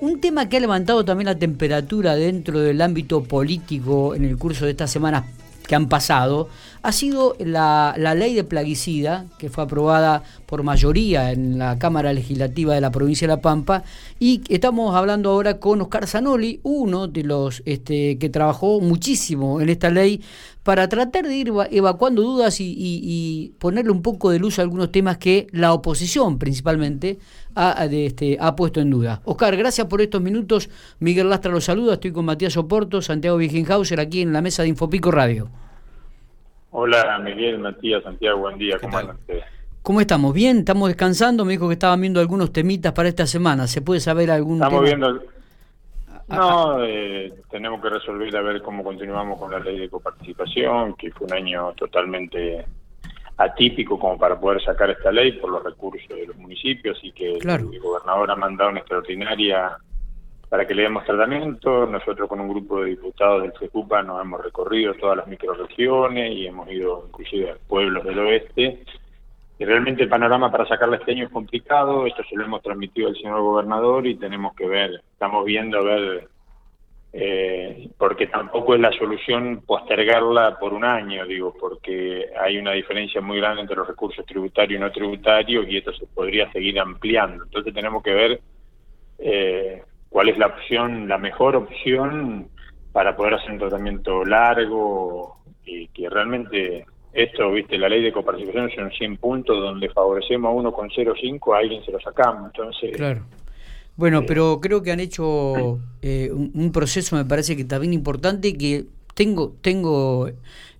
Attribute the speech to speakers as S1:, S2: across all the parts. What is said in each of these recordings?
S1: un tema que ha levantado también la temperatura dentro del ámbito político en el curso de estas semanas que han pasado ha sido la, ley de plaguicida que fue aprobada por mayoría en la Cámara Legislativa de la provincia de La Pampa y estamos hablando ahora con Oscar Zanoli, uno de los este, que trabajó muchísimo en esta ley para tratar de ir evacuando dudas y, ponerle un poco de luz a algunos temas que la oposición principalmente ha, este, ha puesto en duda. Oscar, gracias por estos minutos. Miguel Lastra los saluda, estoy con Matías Oporto, Santiago Wigenhauser aquí en la mesa de Infopico Radio.
S2: Hola Miguel, Matías, Santiago, buen día, ¿cómo
S1: andan ¿Cómo estamos? ¿Bien? ¿Estamos descansando? Me dijo que estaban viendo algunos temitas para esta semana. ¿Se puede saber algún
S2: Estamos viendo... No, eh, tenemos que resolver a ver cómo continuamos con la ley de coparticipación, que fue un año totalmente atípico como para poder sacar esta ley por los recursos de los municipios y que el gobernador ha mandado una extraordinaria para que le demos tratamiento. Nosotros con un grupo de diputados del CEPUPA nos hemos recorrido todas las microregiones y hemos ido inclusive a pueblos del oeste. Realmente el panorama para sacarle este año es complicado, esto se lo hemos transmitido al señor gobernador y tenemos que ver, estamos viendo a ver, eh, porque tampoco es la solución postergarla por un año, digo, porque hay una diferencia muy grande entre los recursos tributarios y no tributarios y esto se podría seguir ampliando. Entonces tenemos que ver eh, cuál es la opción, la mejor opción para poder hacer un tratamiento largo y que realmente esto, viste, la ley de coparticipación son 100 puntos donde favorecemos a uno con 0,5, a alguien se lo sacamos, entonces...
S1: Claro. Bueno, eh, pero creo que han hecho eh, un, proceso, me parece que también importante, que tengo, tengo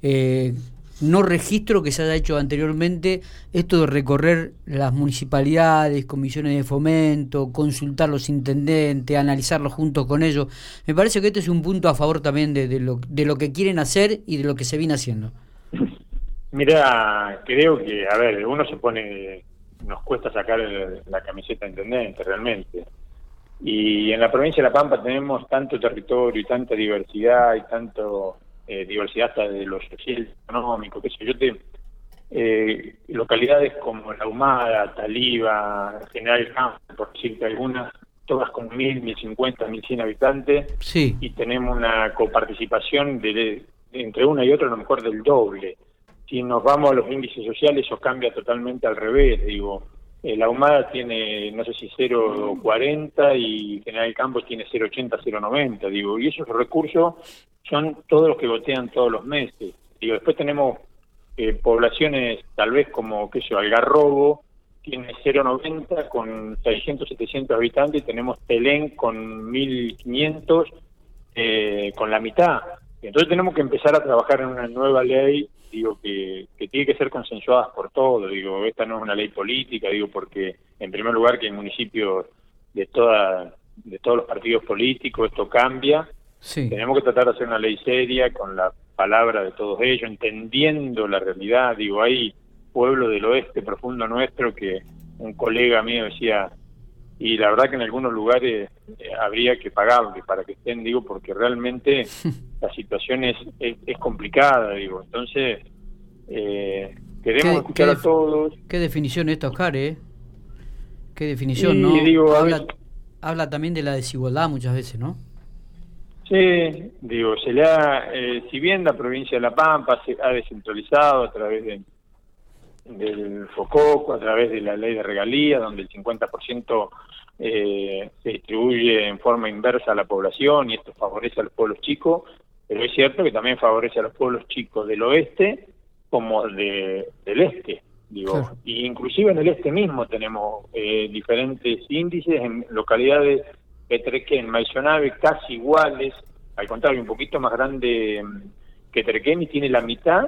S1: eh, no registro que se haya hecho anteriormente esto de recorrer las municipalidades, comisiones de fomento, consultar los intendentes, analizarlo junto con ellos. Me parece que este es un punto a favor también de, lo, de lo que quieren hacer y de lo que se viene haciendo.
S2: Mira, creo que, a ver, uno se pone, nos cuesta sacar la camiseta de intendente realmente. Y en la provincia de La Pampa tenemos tanto territorio y tanta diversidad y tanto eh, diversidad hasta de lo social, económico, qué sé yo, te, eh, localidades como La Humada, Taliba, General Campo, por decirte algunas, todas con mil, mil cincuenta, mil cien habitantes,
S1: sí.
S2: y tenemos una coparticipación de, entre una y otra a lo mejor del doble. Si nos vamos a los índices sociales, eso cambia totalmente al revés, digo. Eh, la Humada tiene, no sé si 0,40 y General Campos tiene 0,80, 0,90, digo, y esos recursos son todos los que votean todos los meses. Digo, después tenemos eh, poblaciones tal vez como, qué sé yo, Algarrobo, tiene 0,90 con 600, 700 habitantes, y tenemos Telén con 1.500, eh, con la mitad. Entonces tenemos que empezar a trabajar en una nueva ley, digo, que, que tiene que ser consensuada por todos, digo, esta no es una ley política, digo, porque en primer lugar que en municipios de toda de todos los partidos políticos esto cambia. Tenemos que tratar de hacer una ley seria con la palabra de todos ellos, entendiendo la realidad. Digo, hay pueblo del oeste profundo nuestro que un colega mío decía, y la verdad que en algunos lugares eh, habría que pagarle para que estén, digo, porque realmente la situación es, es, complicada, digo. Entonces, eh, queremos escuchar a todos.
S1: Qué definición esta, Oscar, ¿eh? Qué definición, ¿no? habla, habla también de la desigualdad muchas veces, ¿no?
S2: Sí, digo, se le ha, eh, si bien la provincia de La Pampa se ha descentralizado a través de, del FOCOCO, a través de la ley de regalía, donde el 50% eh, se distribuye en forma inversa a la población y esto favorece a los pueblos chicos, pero es cierto que también favorece a los pueblos chicos del oeste como de, del este. Digo, y inclusive en el este mismo tenemos eh, diferentes índices en localidades Petrequén, Maisonave casi iguales, al contrario, un poquito más grande mm, que Trequén y tiene la mitad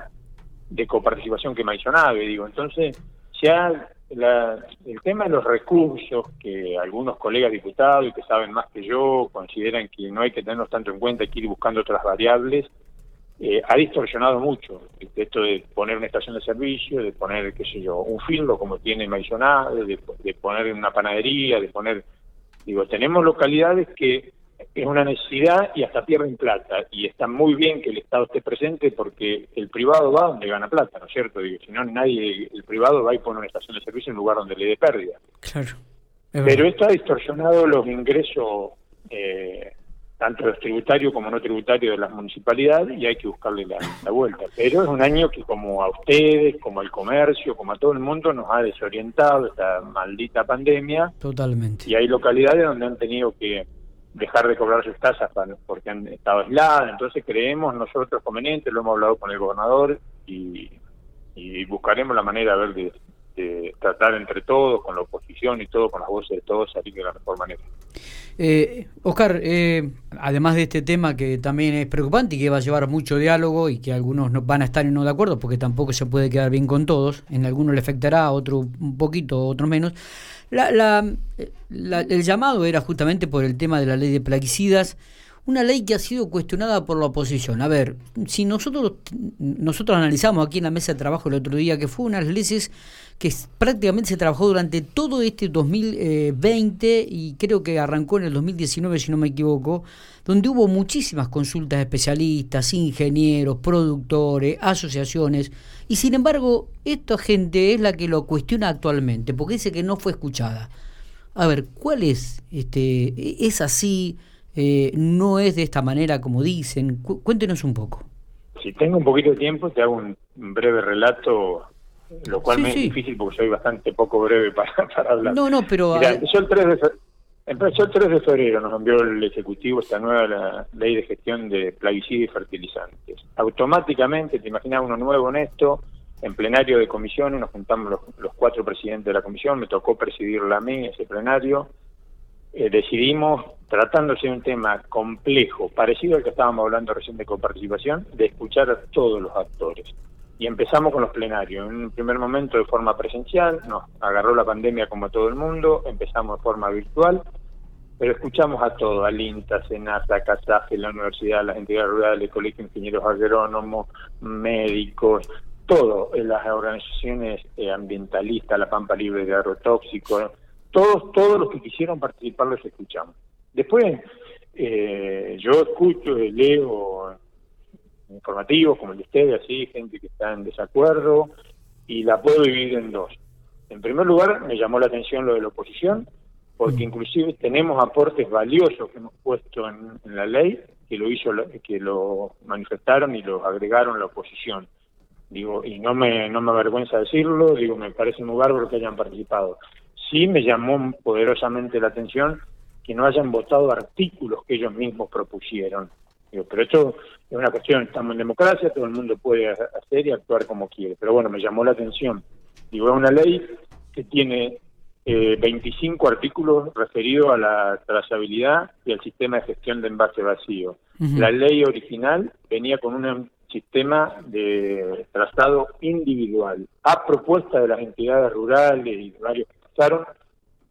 S2: de coparticipación que Maisonave, digo. Entonces, ya la, el tema de los recursos que algunos colegas diputados y que saben más que yo consideran que no hay que tenerlos tanto en cuenta, hay que ir buscando otras variables, eh, ha distorsionado mucho esto de poner una estación de servicio, de poner, qué sé yo, un filo como tiene Maisonave, de, de poner una panadería, de poner Digo, tenemos localidades que es una necesidad y hasta pierden plata. Y está muy bien que el Estado esté presente porque el privado va donde gana plata, ¿no es cierto? Digo, si no, nadie, el privado va y pone una estación de servicio en un lugar donde le dé pérdida.
S1: Claro.
S2: Pero esto ha distorsionado los ingresos, eh, tanto los tributarios como no tributarios de las municipalidades, y hay que buscarle la, vuelta. Pero es un año que como a ustedes, como al comercio, como a todo el mundo, nos ha desorientado esta maldita pandemia.
S1: Totalmente.
S2: Y hay localidades donde han tenido que dejar de cobrar sus tasas porque han estado aisladas. Entonces creemos nosotros conveniente, lo hemos hablado con el gobernador y, y buscaremos la manera de ver de tratar entre todos, con la oposición y todo, con las voces de todos, salir de la mejor manera.
S1: Eh, Oscar, eh, además de este tema que también es preocupante y que va a llevar mucho diálogo y que algunos no van a estar no de acuerdo porque tampoco se puede quedar bien con todos, en algunos le afectará, a otro un poquito, otro menos. La, la, el llamado era justamente por el tema de la ley de plaguicidas una ley que ha sido cuestionada por la oposición. A ver, si nosotros, nosotros analizamos aquí en la mesa de trabajo el otro día que fue unas leyes que prácticamente se trabajó durante todo este 2020 y creo que arrancó en el 2019, si no me equivoco, donde hubo muchísimas consultas de especialistas, ingenieros, productores, asociaciones, y sin embargo, esta gente es la que lo cuestiona actualmente, porque dice que no fue escuchada. A ver, ¿cuál es? Este, ¿Es así? Eh, no es de esta manera como dicen. cuéntenos un poco.
S2: Si tengo un poquito de tiempo, te hago un breve relato, lo cual me es difícil porque soy bastante poco breve para, hablar.
S1: No, no, pero...
S2: empezó, el 3 de empezó el 3 de febrero, nos envió el Ejecutivo esta nueva ley de gestión de plaguicidas y fertilizantes. Automáticamente, te imaginas uno nuevo en esto, en plenario de comisiones, nos juntamos los, los cuatro presidentes de la comisión, me tocó presidir la mí ese plenario, eh, decidimos, tratándose de un tema complejo, parecido al que estábamos hablando recién de coparticipación, de escuchar a todos los actores. Y empezamos con los plenarios. En un primer momento de forma presencial, nos agarró la pandemia como a todo el mundo, empezamos de forma virtual, pero escuchamos a todos, al INTA, SENASA, CASAFE, la universidad, las entidades rurales, el colegio de ingenieros agrónomos, médicos, todo, las organizaciones eh, ambientalistas, la Pampa Libre de Agrotóxicos, todos, todos los que quisieron participar los escuchamos. Después, eh, yo escucho, leo informativos como el de ustedes, así, gente que está en desacuerdo, y la puedo dividir en dos. En primer lugar, me llamó la atención lo de la oposición, porque mm. inclusive tenemos aportes valiosos que hemos puesto en, la ley, que lo hizo, que lo manifestaron y lo agregaron la oposición. Digo, y no me, no me avergüenza decirlo, digo, me parece muy bárbaro que hayan participado sí me llamó poderosamente la atención que no hayan votado artículos que ellos mismos propusieron. pero esto es una cuestión, estamos en democracia, todo el mundo puede hacer y actuar como quiere. Pero bueno, me llamó la atención. Digo, es una ley que tiene eh, 25 artículos referidos a la trazabilidad y al sistema de gestión de envase vacío. La ley original venía con un sistema de trazado individual, a propuesta de las entidades rurales y varios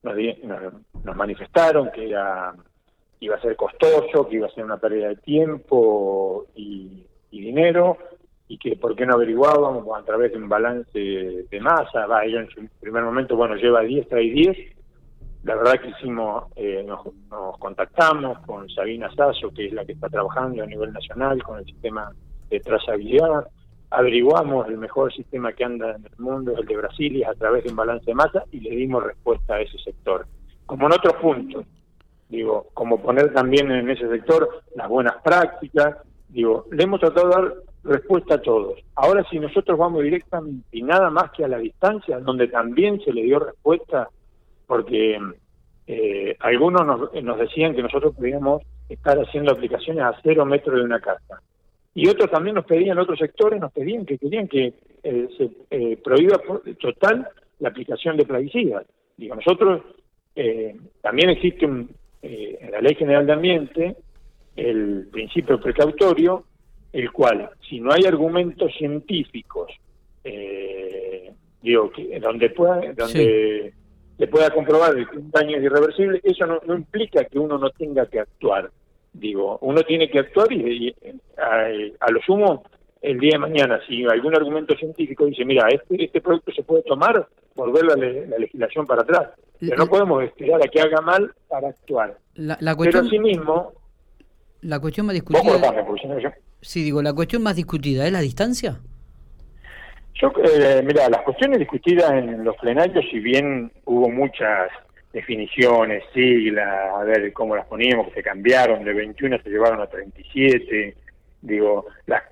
S2: nos, manifestaron que era iba a ser costoso, que iba a ser una pérdida de tiempo y, dinero, y que por qué no averiguábamos a través de un balance de masa. Va, ellos en su primer momento, bueno, lleva 10, trae 10. La verdad que hicimos, eh, nos, nos, contactamos con Sabina Sasso, que es la que está trabajando a nivel nacional con el sistema de trazabilidad, averiguamos el mejor sistema que anda en el mundo, el de Brasil, a través de un balance de masa, y le dimos respuesta a ese sector. Como en otros puntos, digo, como poner también en ese sector las buenas prácticas, digo, le hemos tratado de dar respuesta a todos. Ahora si nosotros vamos directamente y nada más que a la distancia, donde también se le dio respuesta, porque eh, algunos nos, nos decían que nosotros podíamos estar haciendo aplicaciones a cero metros de una casa y otros también nos pedían, otros sectores nos pedían que querían que eh, se eh, prohíba total la aplicación de plaguicidas. Digo, nosotros eh, también existe un, en la Ley General de Ambiente el principio precautorio, el cual, si no hay argumentos científicos, digo, que, donde pueda, donde se pueda comprobar que un daño es irreversible, eso no implica que uno no tenga que actuar. Digo, uno tiene que actuar y, a, lo sumo el día de mañana, si algún argumento científico dice, mira, este, este producto se puede tomar, volver la, la legislación para atrás. Pero no podemos esperar a que haga mal para actuar.
S1: La, cuestión,
S2: Pero mismo
S1: La cuestión más discutida... Sí, digo, la cuestión más discutida es la distancia.
S2: Yo, eh, mira, las cuestiones discutidas en los plenarios, si bien hubo muchas definiciones, siglas, a ver cómo las poníamos, que se cambiaron, de 21 se llevaron a 37. Digo, las,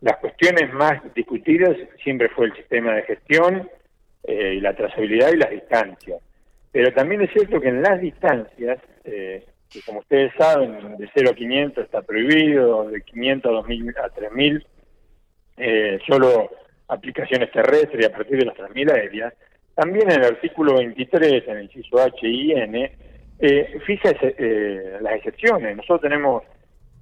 S2: las cuestiones más discutidas siempre fue el sistema de gestión eh, la trazabilidad y las distancias. Pero también es cierto que en las distancias, eh, que como ustedes saben, de 0 a 500 está prohibido, de 500 a, 2000, a 3000, eh, solo aplicaciones terrestres y a partir de las 3000 aéreas. También en el artículo 23, en el inciso H y N, eh, fija eh, las excepciones. Nosotros tenemos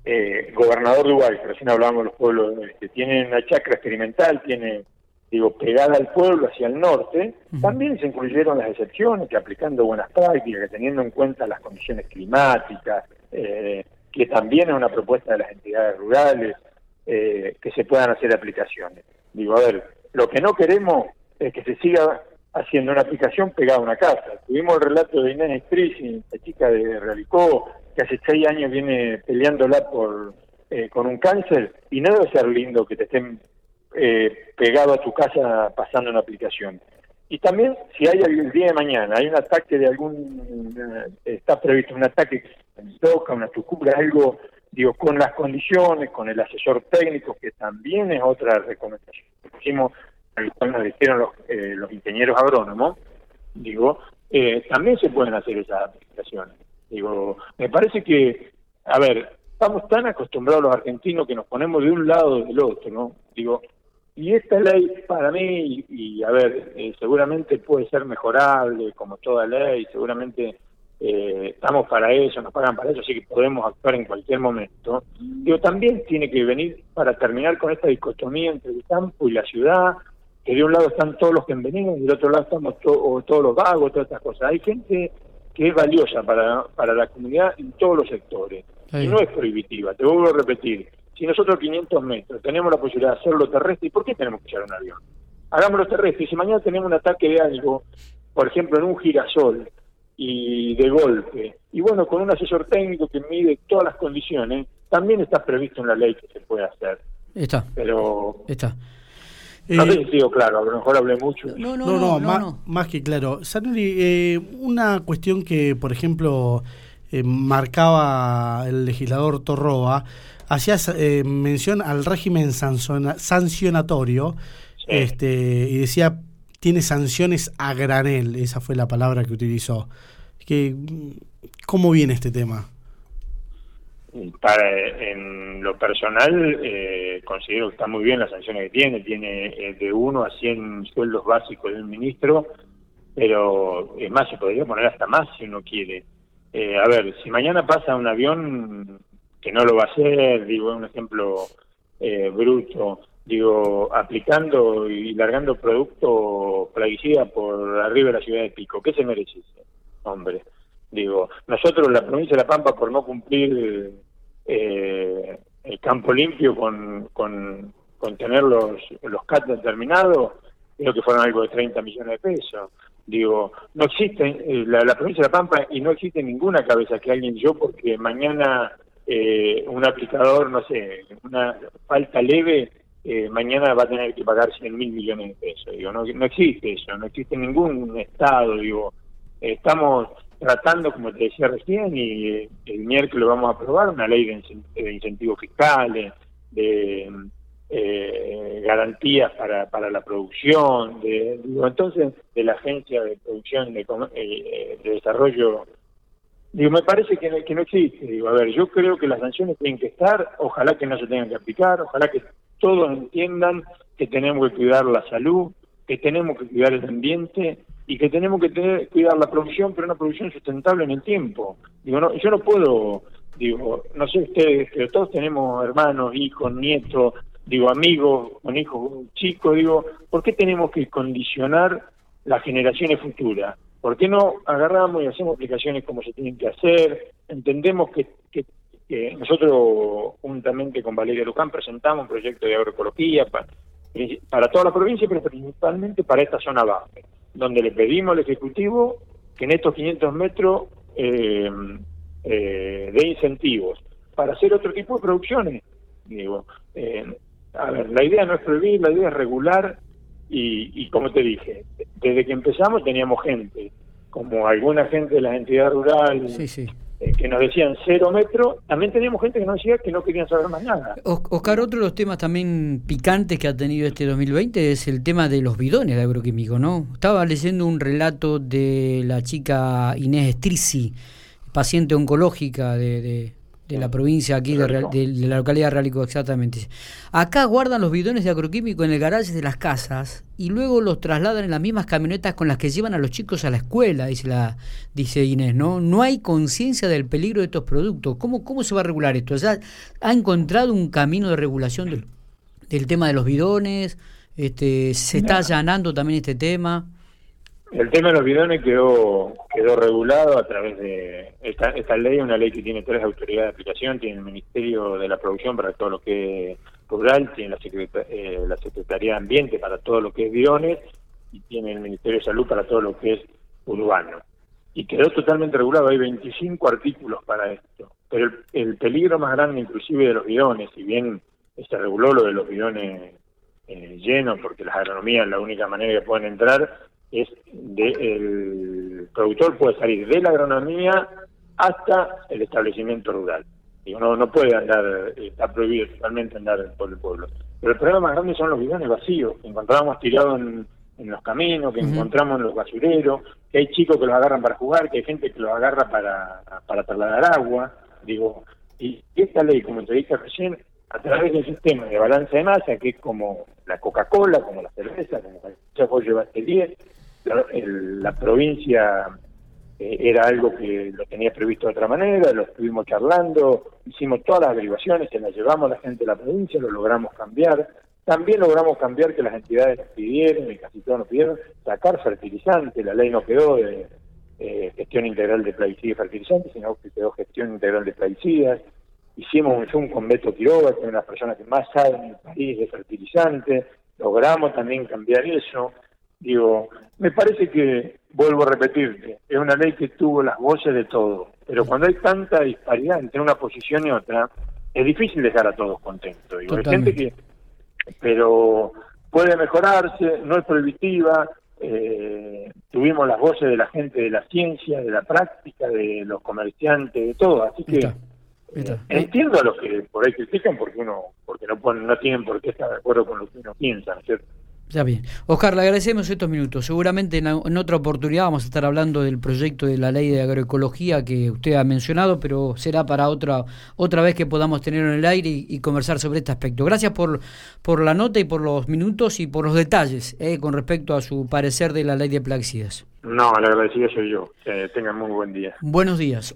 S2: eh, gobernador de Uruguay, que recién hablábamos de los pueblos que tienen una chacra experimental, tiene digo, pegada al pueblo hacia el norte, también se incluyeron las excepciones, que aplicando buenas prácticas, que teniendo en cuenta las condiciones climáticas, eh, que también es una propuesta de las entidades rurales, eh, que se puedan hacer aplicaciones. Digo, a ver, lo que no queremos es que se siga haciendo una aplicación pegada a una casa. Tuvimos el relato de Inés Strisi, la chica de Realicó, que hace seis años viene peleándola por eh, con un cáncer, y no debe ser lindo que te estén eh, pegado a tu casa pasando una aplicación. Y también, si hay el día de mañana, hay un ataque de algún, eh, está previsto un ataque que toca, una tucura, algo, digo, con las condiciones, con el asesor técnico, que también es otra recomendación que pusimos, al cual nos los, eh, los ingenieros agrónomos, digo, eh, también se pueden hacer esas aplicaciones. Digo, me parece que, a ver, estamos tan acostumbrados los argentinos que nos ponemos de un lado o del otro, ¿no? Digo, y esta ley para mí, y, a ver, eh, seguramente puede ser mejorable como toda ley, seguramente eh, estamos para eso, nos pagan para eso, así que podemos actuar en cualquier momento. Pero también tiene que venir para terminar con esta dicotomía entre el campo y la ciudad, que de un lado están todos los que envenenan y del otro lado estamos todos los vagos, todas estas cosas. Hay gente que es valiosa para, para la comunidad en todos los sectores. Y no es prohibitiva, te vuelvo a repetir si nosotros 500 metros tenemos la posibilidad de hacerlo terrestre, ¿y por qué tenemos que echar un avión? Hagámoslo terrestre. Y si mañana tenemos un ataque de algo, por ejemplo, en un girasol, y de golpe, y bueno, con un asesor técnico que mide todas las condiciones, también está previsto en la ley que se puede hacer.
S1: Está.
S2: Pero...
S1: Está.
S2: No sé si sido claro, a lo mejor hablé mucho.
S3: No, no, no, más, que claro. Sanuri, eh, una cuestión que, por ejemplo, eh, marcaba el legislador Torroa, hacías eh, mención al régimen sancionatorio este, y decía, tiene sanciones a granel, esa fue la palabra que utilizó. Que, ¿Cómo viene este tema?
S2: Para, en lo personal, eh, considero que está muy bien las sanciones que tiene. Tiene eh, de 1 a 100 sueldos básicos del ministro, pero es más, se podría poner hasta más si uno quiere. a ver, si mañana pasa un avión que no lo va a hacer, digo, un ejemplo eh, bruto, digo, aplicando y largando producto plaguicida por arriba de la ciudad de Pico, ¿qué se merece hombre? Digo, nosotros, la provincia de La Pampa, por no cumplir eh, el campo limpio con, con, tener los, los CAT determinados, creo que fueron algo de 30 millones de pesos. Digo, no existe eh, la, la, provincia de La Pampa y no existe ninguna cabeza que alguien yo porque mañana eh, un aplicador, no sé, una falta leve, eh, mañana va a tener que pagar 100 mil millones de pesos. Digo, no, no existe eso, no existe ningún Estado, digo, estamos tratando, como te decía recién, y eh, el miércoles vamos a aprobar una ley de, incentivos fiscales, de eh, garantías para, para la producción, de, digo, entonces de la Agencia de Producción de, de Desarrollo Digo, me parece que que no existe. Digo, a ver, yo creo que las sanciones tienen que estar, ojalá que no se tengan que aplicar, ojalá que todos entiendan que tenemos que cuidar la salud, que tenemos que cuidar el ambiente y que tenemos que tener, cuidar la producción, pero una producción sustentable en el tiempo. Digo, no, yo no puedo, digo, no sé ustedes, pero todos tenemos hermanos, hijos, nietos, digo, amigos con hijos chicos, digo, ¿por qué tenemos que condicionar las generaciones futuras? ¿Por qué no agarramos y hacemos aplicaciones como se tienen que hacer? Entendemos que, nosotros, juntamente con Valeria Luján, presentamos un proyecto de agroecología para, para toda la provincia, pero principalmente para esta zona baja, donde le pedimos al Ejecutivo que en estos 500 metros eh, eh, de incentivos para hacer otro tipo de producciones. Digo, eh, a ver, la idea no es prohibir, la idea es regular y, como te dije, desde que empezamos teníamos gente como alguna gente de las entidades rurales
S1: Sí, sí.
S2: Eh, que nos decían cero metros, también teníamos gente que nos decía que no querían saber más nada.
S1: Os- Oscar, otro de los temas también picantes que ha tenido este 2020 es el tema de los bidones de agroquímico, ¿no? Estaba leyendo un relato de la chica Inés Estrici, paciente oncológica de- de la provincia aquí, de, Real- de- de la localidad de Realico, exactamente. Acá guardan los bidones de agroquímico en el garaje de las casas y luego los trasladan en las mismas camionetas con las que llevan a los chicos a la escuela, dice, la, dice Inés, ¿no? No hay conciencia del peligro de estos productos. ¿Cómo, ¿Cómo se va a regular esto? ¿Ya ha encontrado un camino de regulación del, del tema de los bidones? Este, ¿Se está allanando también este tema?
S2: El tema de los bidones quedó quedó regulado a través de esta, esta ley, una ley que tiene tres autoridades de aplicación, tiene el Ministerio de la Producción para todo lo que es rural, tiene la, Secreta- eh, la Secretaría de Ambiente para todo lo que es bidones y tiene el Ministerio de Salud para todo lo que es urbano. Y quedó totalmente regulado, hay 25 artículos para esto. Pero el, el peligro más grande inclusive de los bidones, si bien se reguló lo de los bidones eh, llenos, porque las agronomías la única manera que pueden entrar es de el productor puede salir de la agronomía hasta el establecimiento rural. Digo, no, no puede andar, está prohibido totalmente andar por el pueblo. Pero el problema más grande son los bidones vacíos, que encontramos tirados en, en los caminos, que encontramos en los basureros, que hay chicos que los agarran para jugar, que hay gente que los agarra para, para trasladar agua. Digo, y esta ley, como te dije recién, a través del sistema de balance de masa, que es como la Coca-Cola, como la cerveza, como cualquier vos llevaste 10, la, el- la provincia eh, era algo que lo tenía previsto de otra manera, lo estuvimos charlando, hicimos todas las derivaciones, se las llevamos a la gente de la provincia, lo logramos cambiar. También logramos cambiar que las entidades nos pidieron, y casi todos nos pidieron, sacar fertilizantes, la ley no quedó de eh, gestión integral de plaguicidas y fertilizantes, sino que quedó gestión integral de plaguicidas. Hicimos un Zoom con Beto Quiroga, que es una persona que más sabe en el país de fertilizantes, logramos también cambiar eso. Digo, me parece que, vuelvo a repetirte, es una ley que tuvo las voces de todos, pero cuando hay tanta disparidad entre una posición y otra, es difícil dejar a todos contentos. Digo, hay gente que, pero puede mejorarse, no es prohibitiva, eh, tuvimos las voces de la gente de la ciencia, de la práctica, de los comerciantes, de todo, así que
S1: Está, está.
S2: eh, entiendo a los que por ahí critican porque uno porque no ponen, no tienen por qué estar de acuerdo con lo que uno piensa, ¿no es cierto?
S1: Bien. Oscar, le agradecemos estos minutos. Seguramente en, en otra oportunidad vamos a estar hablando del proyecto de la ley de agroecología que usted ha mencionado, pero será para otra otra vez que podamos tenerlo en el aire y, y conversar sobre este aspecto. Gracias por, por la nota y por los minutos y por los detalles eh, con respecto a su parecer de la ley de plaguicidas.
S2: No, el agradecido soy yo. Que tengan muy buen día.
S1: Buenos días.